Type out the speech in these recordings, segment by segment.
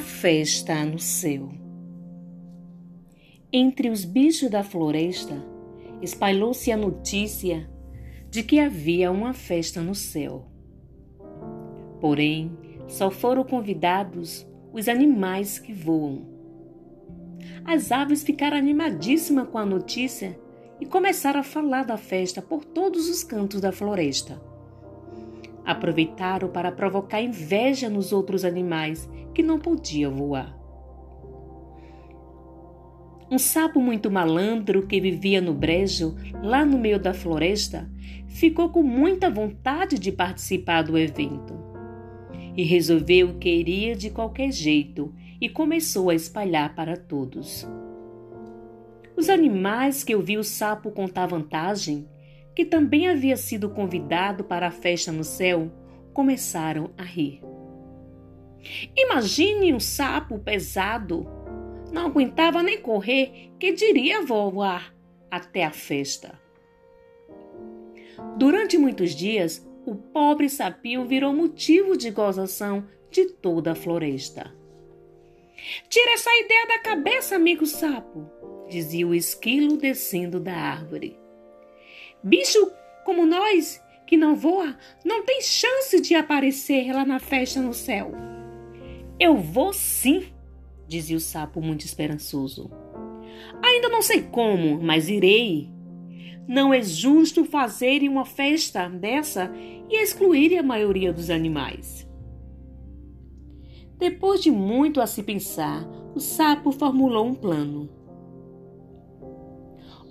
festa no céu. Entre os bichos da floresta, espalhou-se a notícia de que havia uma festa no céu. Porém, só foram convidados os animais que voam. As aves ficaram animadíssimas com a notícia e começaram a falar da festa por todos os cantos da floresta. Aproveitaram para provocar inveja nos outros animais que não podiam voar. Um sapo muito malandro que vivia no brejo, lá no meio da floresta, ficou com muita vontade de participar do evento. E resolveu que iria de qualquer jeito e começou a espalhar para todos. Os animais que ouviu o sapo contar vantagem, que também havia sido convidado para a festa no céu, começaram a rir. Imagine um sapo pesado. Não aguentava nem correr, que diria voar até a festa. Durante muitos dias, o pobre sapinho virou motivo de gozação de toda a floresta. Tira essa ideia da cabeça, amigo sapo, dizia o esquilo descendo da árvore. Bicho como nós, que não voa, não tem chance de aparecer lá na festa no céu. Eu vou sim, dizia o sapo muito esperançoso. Ainda não sei como, mas irei. Não é justo fazerem uma festa dessa e excluírem a maioria dos animais. Depois de muito a se pensar, o sapo formulou um plano.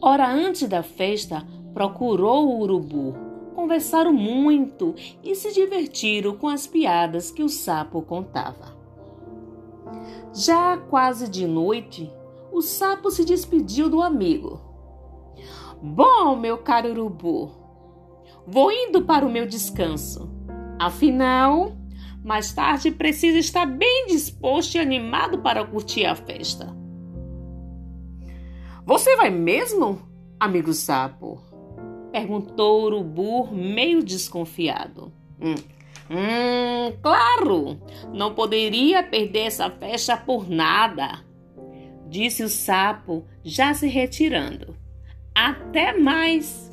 Ora antes da festa, procurou o urubu. Conversaram muito e se divertiram com as piadas que o sapo contava. Já quase de noite, o sapo se despediu do amigo. Bom, meu caro urubu, vou indo para o meu descanso. Afinal, mais tarde preciso estar bem disposto e animado para curtir a festa. Você vai mesmo, amigo sapo? Perguntou o urubu, meio desconfiado. Hum, hum, claro! Não poderia perder essa festa por nada, disse o sapo, já se retirando. Até mais!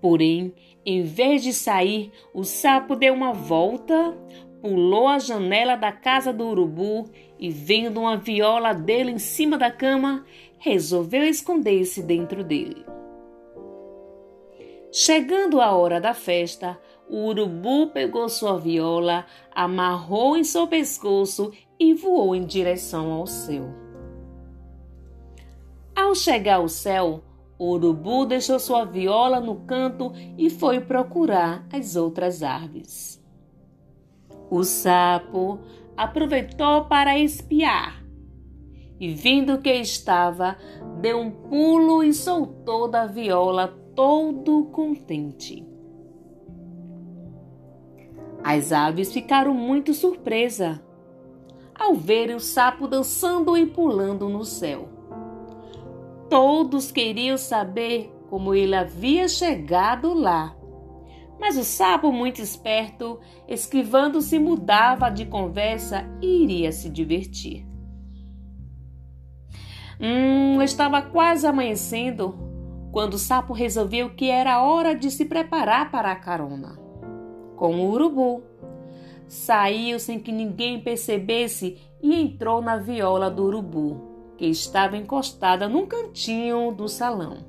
Porém, em vez de sair, o sapo deu uma volta, pulou a janela da casa do urubu e, vendo uma viola dele em cima da cama, resolveu esconder-se dentro dele. Chegando a hora da festa, o urubu pegou sua viola, amarrou em seu pescoço e voou em direção ao céu. Ao chegar ao céu, o urubu deixou sua viola no canto e foi procurar as outras árvores. O sapo aproveitou para espiar e, vendo que estava, deu um pulo e soltou da viola todo contente. As aves ficaram muito surpresas ao verem o sapo dançando e pulando no céu. Todos queriam saber como ele havia chegado lá. Mas o sapo, muito esperto, esquivando-se, mudava de conversa e iria se divertir. Hum, estava quase amanhecendo quando o sapo resolveu que era hora de se preparar para a carona. Com o urubu, saiu sem que ninguém percebesse e entrou na viola do urubu, que estava encostada num cantinho do salão.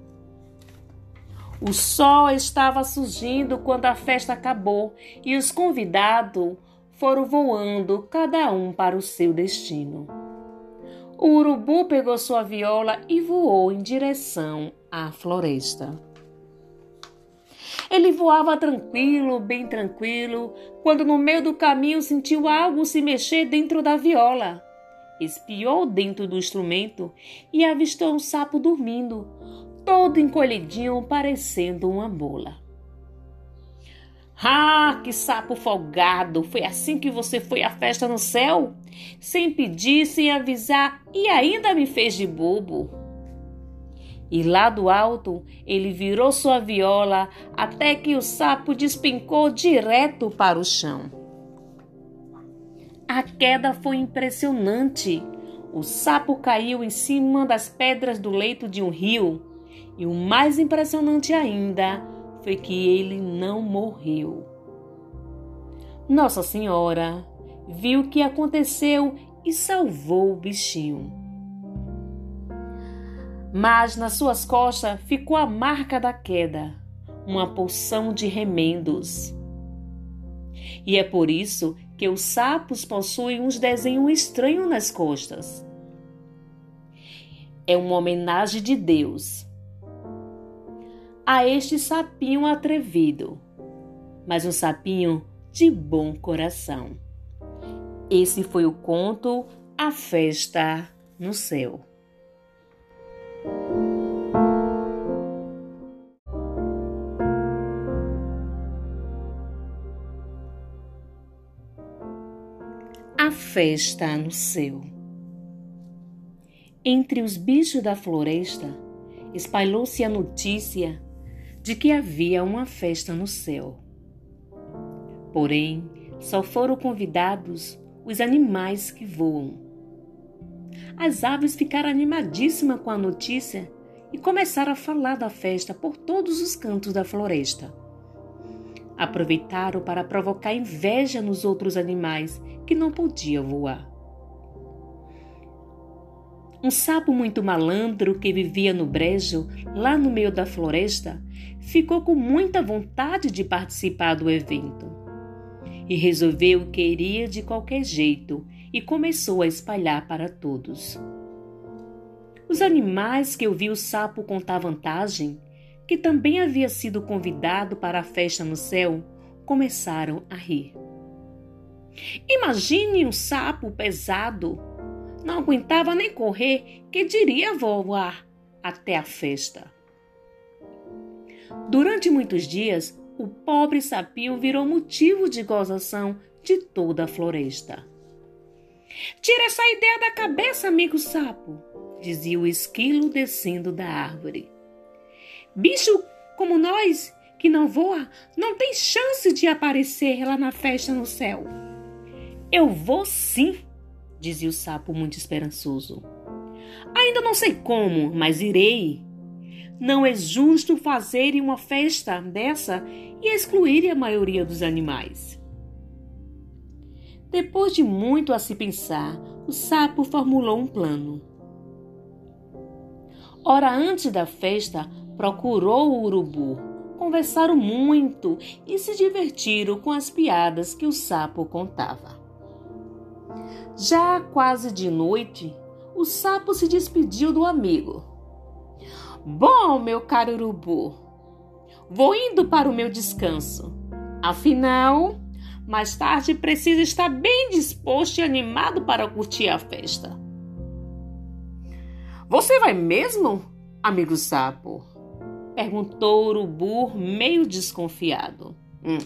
O sol estava surgindo quando a festa acabou e os convidados foram voando, cada um para o seu destino. O urubu pegou sua viola e voou em direção à floresta. Ele voava tranquilo, bem tranquilo, quando no meio do caminho sentiu algo se mexer dentro da viola. Espiou dentro do instrumento e avistou um sapo dormindo, todo encolhidinho, parecendo uma bola. Ah, que sapo folgado! Foi assim que você foi à festa no céu? Sem pedir, sem avisar e ainda me fez de bobo. E lá do alto ele virou sua viola até que o sapo despencou direto para o chão. A queda foi impressionante. O sapo caiu em cima das pedras do leito de um rio. E o mais impressionante ainda foi que ele não morreu. Nossa Senhora viu o que aconteceu e salvou o bichinho. Mas nas suas costas ficou a marca da queda, uma porção de remendos. E é por isso que os sapos possuem uns desenhos estranhos nas costas. É uma homenagem de Deus a este sapinho atrevido, mas um sapinho de bom coração. Esse foi o conto A Festa no Céu. A Festa no Céu. Entre os bichos da floresta, espalhou-se a notícia de que havia uma festa no céu. Porém, só foram convidados os animais que voam. As aves ficaram animadíssimas com a notícia e começaram a falar da festa por todos os cantos da floresta. Aproveitaram para provocar inveja nos outros animais que não podiam voar. Um sapo muito malandro que vivia no brejo, lá no meio da floresta, ficou com muita vontade de participar do evento e resolveu que iria de qualquer jeito e começou a espalhar para todos. Os animais que ouviu o sapo contar vantagem, que também havia sido convidado para a festa no céu, começaram a rir. Imagine um sapo pesado, não aguentava nem correr, que diria voar até a festa. Durante muitos dias, o pobre sapinho virou motivo de gozação de toda a floresta. Tira essa ideia da cabeça, amigo sapo, dizia o esquilo descendo da árvore. Bicho como nós, que não voa, não tem chance de aparecer lá na festa no céu. Eu vou sim, dizia o sapo muito esperançoso. Ainda não sei como, mas irei. Não é justo fazerem uma festa dessa e excluírem a maioria dos animais. Depois de muito a se pensar, o sapo formulou um plano. Ora antes da festa, procurou o urubu. Conversaram muito e se divertiram com as piadas que o sapo contava. Já quase de noite, o sapo se despediu do amigo. Bom, meu caro urubu, vou indo para o meu descanso. Afinal, mais tarde preciso estar bem disposto e animado para curtir a festa. Você vai mesmo, amigo sapo? Perguntou o urubu, meio desconfiado. Hum,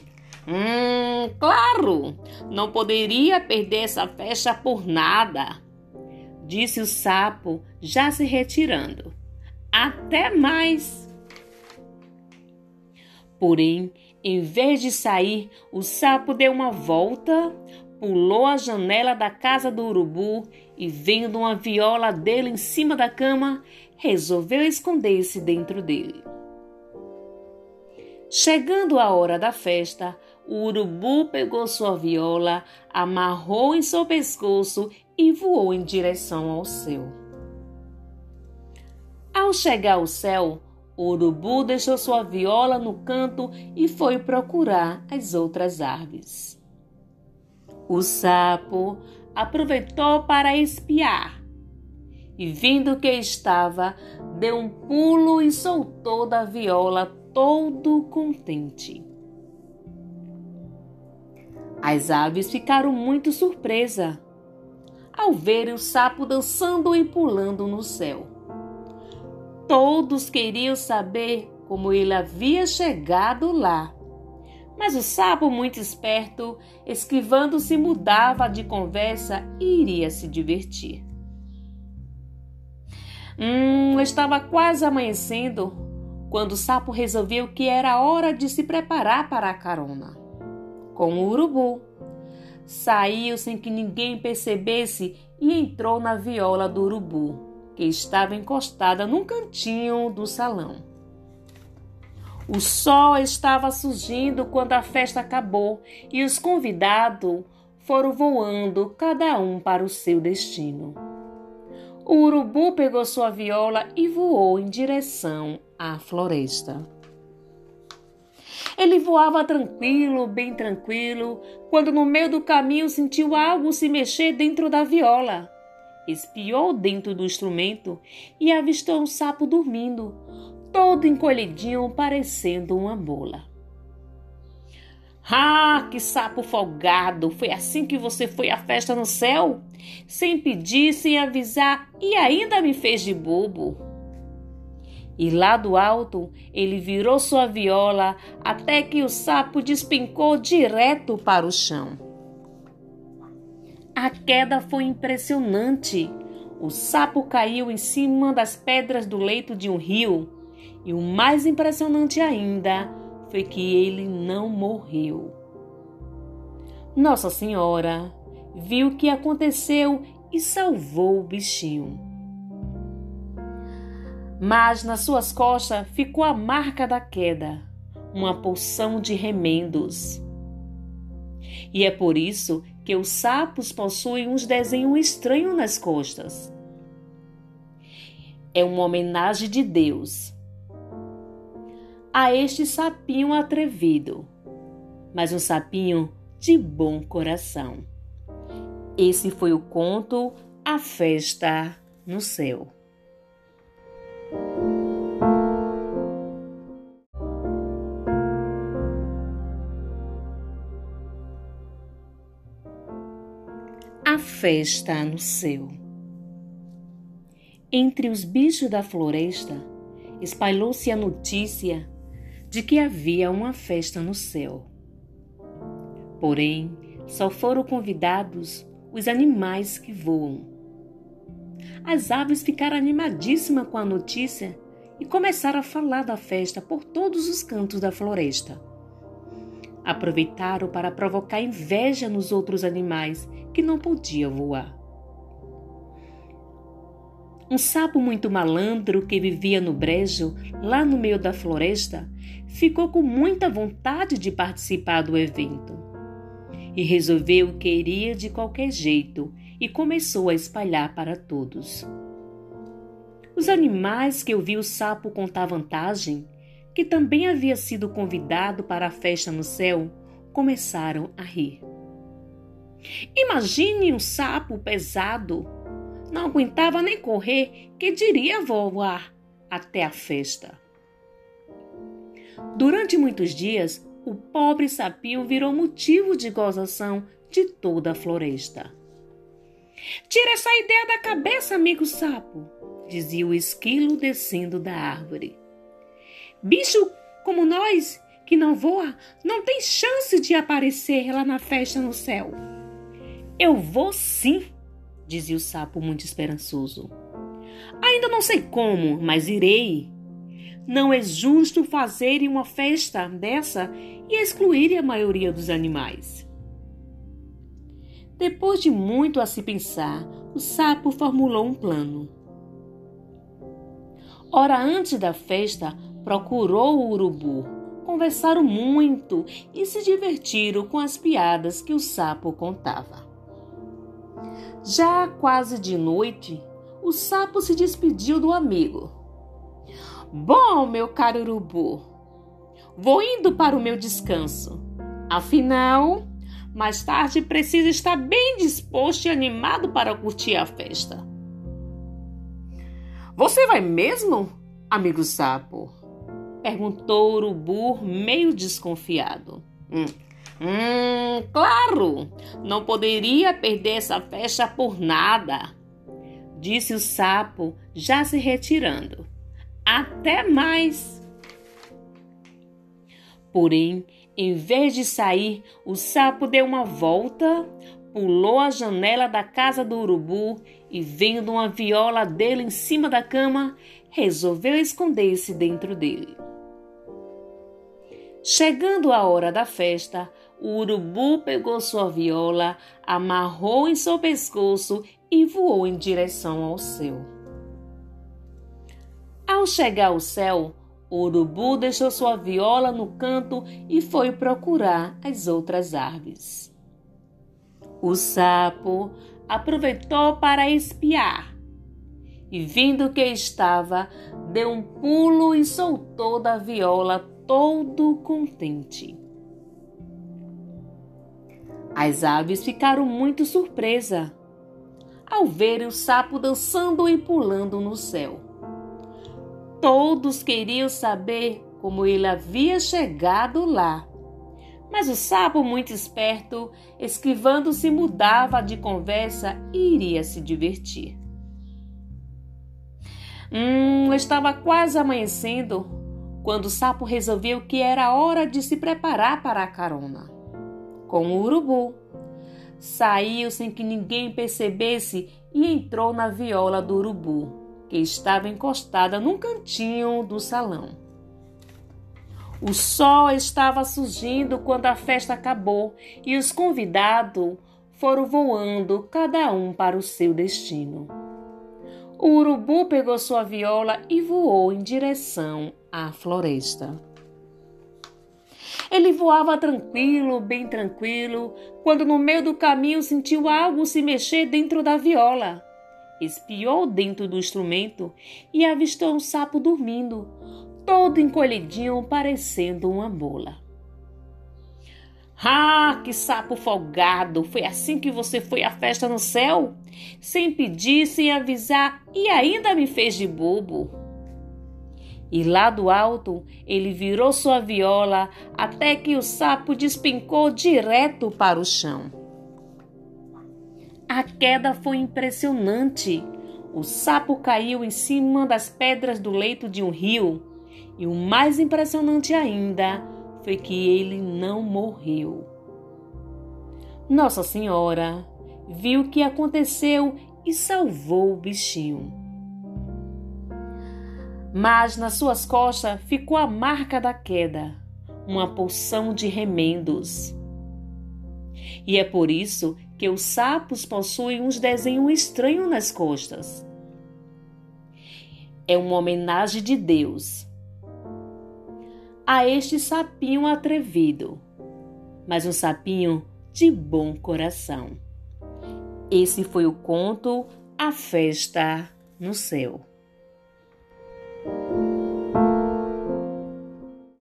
hum, claro! Não poderia perder essa festa por nada, disse o sapo, já se retirando. Até mais! Porém, em vez de sair, o sapo deu uma volta, pulou a janela da casa do urubu e, vendo uma viola dele em cima da cama, resolveu esconder-se dentro dele. Chegando a hora da festa, o urubu pegou sua viola, amarrou em seu pescoço e voou em direção ao céu. Ao chegar ao céu, o urubu deixou sua viola no canto e foi procurar as outras aves. O sapo aproveitou para espiar e, vendo que estava, deu um pulo e soltou da viola todo contente. As aves ficaram muito surpresas ao verem o sapo dançando e pulando no céu. Todos queriam saber como ele havia chegado lá. Mas o sapo, muito esperto, esquivando-se, mudava de conversa e iria se divertir. Hum, estava quase amanhecendo quando o sapo resolveu que era hora de se preparar para a carona. Com o urubu, saiu sem que ninguém percebesse e entrou na viola do urubu, que estava encostada num cantinho do salão. O sol estava surgindo quando a festa acabou e os convidados foram voando, cada um para o seu destino. O urubu pegou sua viola e voou em direção à floresta. Ele voava tranquilo, bem tranquilo, quando no meio do caminho sentiu algo se mexer dentro da viola. Espiou dentro do instrumento e avistou um sapo dormindo, todo encolhidinho, parecendo uma bola. Ah, que sapo folgado! Foi assim que você foi à festa no céu? Sem pedir, sem avisar e ainda me fez de bobo. E lá do alto ele virou sua viola até que o sapo despencou direto para o chão. A queda foi impressionante. O sapo caiu em cima das pedras do leito de um rio. E o mais impressionante ainda foi que ele não morreu. Nossa Senhora viu o que aconteceu e salvou o bichinho mas nas suas costas ficou a marca da queda, uma porção de remendos. E é por isso que os sapos possuem uns desenhos estranhos nas costas. É uma homenagem de Deus a este sapinho atrevido, mas um sapinho de bom coração. Esse foi o conto A Festa no Céu. A festa no céu. Entre os bichos da floresta, espalhou-se a notícia de que havia uma festa no céu. Porém, só foram convidados os animais que voam. As aves ficaram animadíssimas com a notícia e começaram a falar da festa por todos os cantos da floresta. Aproveitaram para provocar inveja nos outros animais que não podiam voar. Um sapo muito malandro que vivia no brejo, lá no meio da floresta, ficou com muita vontade de participar do evento. E resolveu que iria de qualquer jeito e começou a espalhar para todos. Os animais que ouviu o sapo contar vantagem que também havia sido convidado para a festa no céu, começaram a rir. Imagine um sapo pesado. Não aguentava nem correr, que diria voar até a festa. Durante muitos dias, o pobre sapinho virou motivo de gozação de toda a floresta. Tira essa ideia da cabeça, amigo sapo, dizia o esquilo descendo da árvore. Bicho como nós, que não voa, não tem chance de aparecer lá na festa no céu. Eu vou sim, dizia o sapo muito esperançoso. Ainda não sei como, mas irei. Não é justo fazerem uma festa dessa e excluírem a maioria dos animais. Depois de muito a se pensar, o sapo formulou um plano. Ora antes da festa, procurou o urubu. Conversaram muito e se divertiram com as piadas que o sapo contava. Já quase de noite, o sapo se despediu do amigo. Bom, meu caro urubu, vou indo para o meu descanso. Afinal, mais tarde preciso estar bem disposto e animado para curtir a festa. Você vai mesmo, amigo sapo? Perguntou o urubu, meio desconfiado. Hum, hum, claro! Não poderia perder essa festa por nada, disse o sapo, já se retirando. Até mais! Porém, em vez de sair, o sapo deu uma volta, pulou a janela da casa do urubu e, vendo uma viola dele em cima da cama, resolveu esconder-se dentro dele. Chegando a hora da festa, o urubu pegou sua viola, amarrou em seu pescoço e voou em direção ao céu. Ao chegar ao céu, o urubu deixou sua viola no canto e foi procurar as outras aves. O sapo aproveitou para espiar e, vindo que estava, deu um pulo e soltou da viola todo contente. As aves ficaram muito surpresas ao verem o sapo dançando e pulando no céu. Todos queriam saber como ele havia chegado lá. Mas o sapo, muito esperto, esquivando-se, mudava de conversa e iria se divertir. Hum, estava quase amanhecendo quando o sapo resolveu que era hora de se preparar para a carona. Com o urubu, saiu sem que ninguém percebesse e entrou na viola do urubu que estava encostada num cantinho do salão. O sol estava surgindo quando a festa acabou e os convidados foram voando, cada um para o seu destino. O urubu pegou sua viola e voou em direção à floresta. Ele voava tranquilo, bem tranquilo, quando no meio do caminho sentiu algo se mexer dentro da viola espiou dentro do instrumento e avistou um sapo dormindo, todo encolhidinho, parecendo uma bola. Ah, que sapo folgado! Foi assim que você foi à festa no céu? Sem pedir, sem avisar e ainda me fez de bobo. E lá do alto ele virou sua viola até que o sapo despencou direto para o chão. A queda foi impressionante. O sapo caiu em cima das pedras do leito de um rio. E o mais impressionante ainda foi que ele não morreu. Nossa Senhora viu o que aconteceu e salvou o bichinho. Mas nas suas costas ficou a marca da queda, uma porção de remendos. E é por isso que os sapos possuem uns desenhos estranhos nas costas. É uma homenagem de Deus a este sapinho atrevido, mas um sapinho de bom coração. Esse foi o conto A Festa no Céu.